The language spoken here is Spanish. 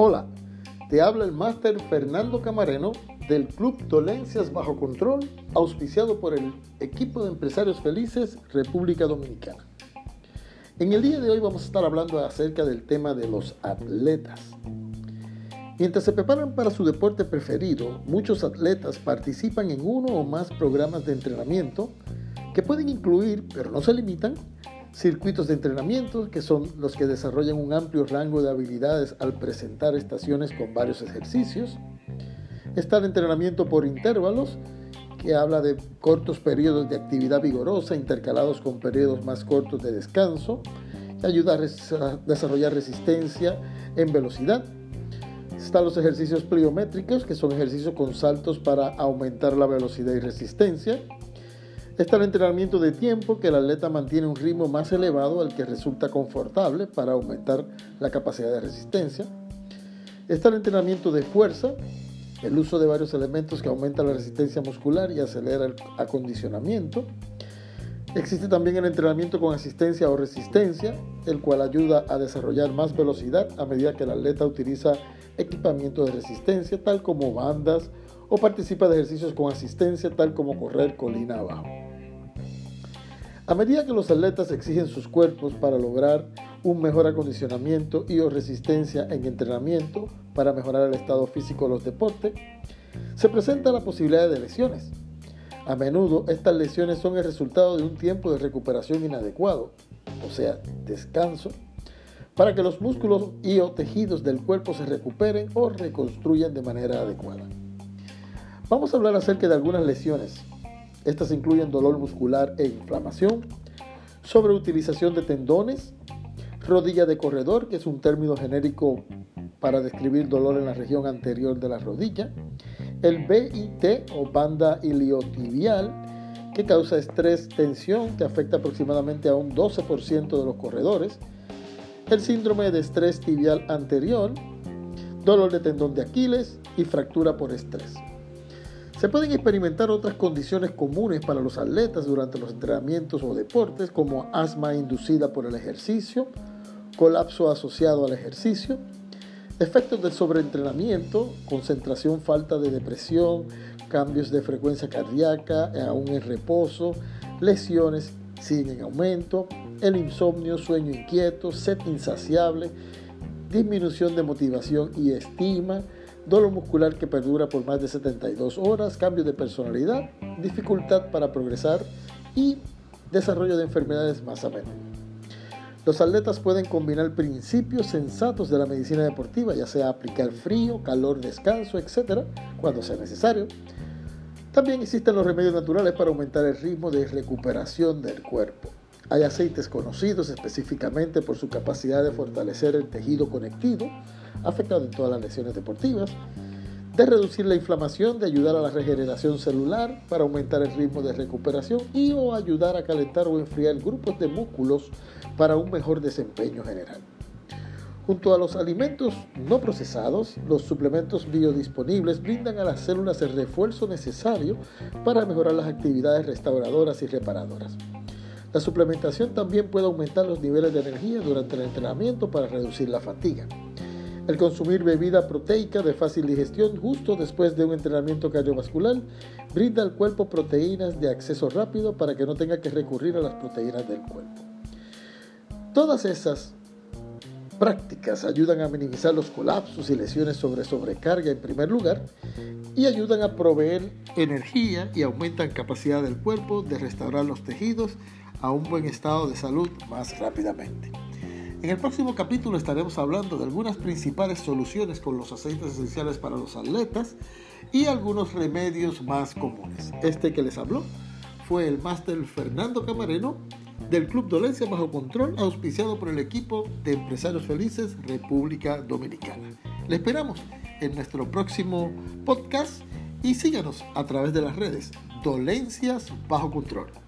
Hola, te habla el máster Fernando Camareno del Club Dolencias Bajo Control, auspiciado por el equipo de empresarios felices República Dominicana. En el día de hoy vamos a estar hablando acerca del tema de los atletas. Mientras se preparan para su deporte preferido, muchos atletas participan en uno o más programas de entrenamiento que pueden incluir, pero no se limitan, circuitos de entrenamiento, que son los que desarrollan un amplio rango de habilidades al presentar estaciones con varios ejercicios. Está el entrenamiento por intervalos, que habla de cortos periodos de actividad vigorosa intercalados con periodos más cortos de descanso, que ayuda a desarrollar resistencia en velocidad. Están los ejercicios pliométricos, que son ejercicios con saltos para aumentar la velocidad y resistencia. Está el entrenamiento de tiempo, que el atleta mantiene un ritmo más elevado al que resulta confortable para aumentar la capacidad de resistencia. Está el entrenamiento de fuerza, el uso de varios elementos que aumenta la resistencia muscular y acelera el acondicionamiento. Existe también el entrenamiento con asistencia o resistencia, el cual ayuda a desarrollar más velocidad a medida que el atleta utiliza equipamiento de resistencia, tal como bandas, o participa de ejercicios con asistencia, tal como correr colina abajo. A medida que los atletas exigen sus cuerpos para lograr un mejor acondicionamiento y o resistencia en entrenamiento para mejorar el estado físico de los deportes, se presenta la posibilidad de lesiones. A menudo estas lesiones son el resultado de un tiempo de recuperación inadecuado, o sea, descanso, para que los músculos y o tejidos del cuerpo se recuperen o reconstruyan de manera adecuada. Vamos a hablar acerca de algunas lesiones estas incluyen dolor muscular e inflamación, sobreutilización de tendones, rodilla de corredor, que es un término genérico para describir dolor en la región anterior de la rodilla, el BIT o banda iliotibial, que causa estrés, tensión, que afecta aproximadamente a un 12% de los corredores, el síndrome de estrés tibial anterior, dolor de tendón de Aquiles y fractura por estrés. Se pueden experimentar otras condiciones comunes para los atletas durante los entrenamientos o deportes, como asma inducida por el ejercicio, colapso asociado al ejercicio, efectos del sobreentrenamiento, concentración, falta de depresión, cambios de frecuencia cardíaca, aún en reposo, lesiones siguen en aumento, el insomnio, sueño inquieto, sed insaciable, disminución de motivación y estima, dolor muscular que perdura por más de 72 horas, cambio de personalidad, dificultad para progresar y desarrollo de enfermedades más a menudo. Los atletas pueden combinar principios sensatos de la medicina deportiva, ya sea aplicar frío, calor, descanso, etc., cuando sea necesario. También existen los remedios naturales para aumentar el ritmo de recuperación del cuerpo. Hay aceites conocidos específicamente por su capacidad de fortalecer el tejido conectivo, afectado en todas las lesiones deportivas, de reducir la inflamación, de ayudar a la regeneración celular para aumentar el ritmo de recuperación y o ayudar a calentar o enfriar grupos de músculos para un mejor desempeño general. Junto a los alimentos no procesados, los suplementos biodisponibles brindan a las células el refuerzo necesario para mejorar las actividades restauradoras y reparadoras. La suplementación también puede aumentar los niveles de energía durante el entrenamiento para reducir la fatiga. El consumir bebida proteica de fácil digestión justo después de un entrenamiento cardiovascular brinda al cuerpo proteínas de acceso rápido para que no tenga que recurrir a las proteínas del cuerpo. Todas esas prácticas ayudan a minimizar los colapsos y lesiones sobre sobrecarga en primer lugar y ayudan a proveer energía y aumentan capacidad del cuerpo de restaurar los tejidos a un buen estado de salud más rápidamente. En el próximo capítulo estaremos hablando de algunas principales soluciones con los aceites esenciales para los atletas y algunos remedios más comunes. Este que les habló fue el máster Fernando Camareno del Club Dolencia Bajo Control, auspiciado por el equipo de Empresarios Felices República Dominicana. Le esperamos en nuestro próximo podcast y síganos a través de las redes Dolencias Bajo Control.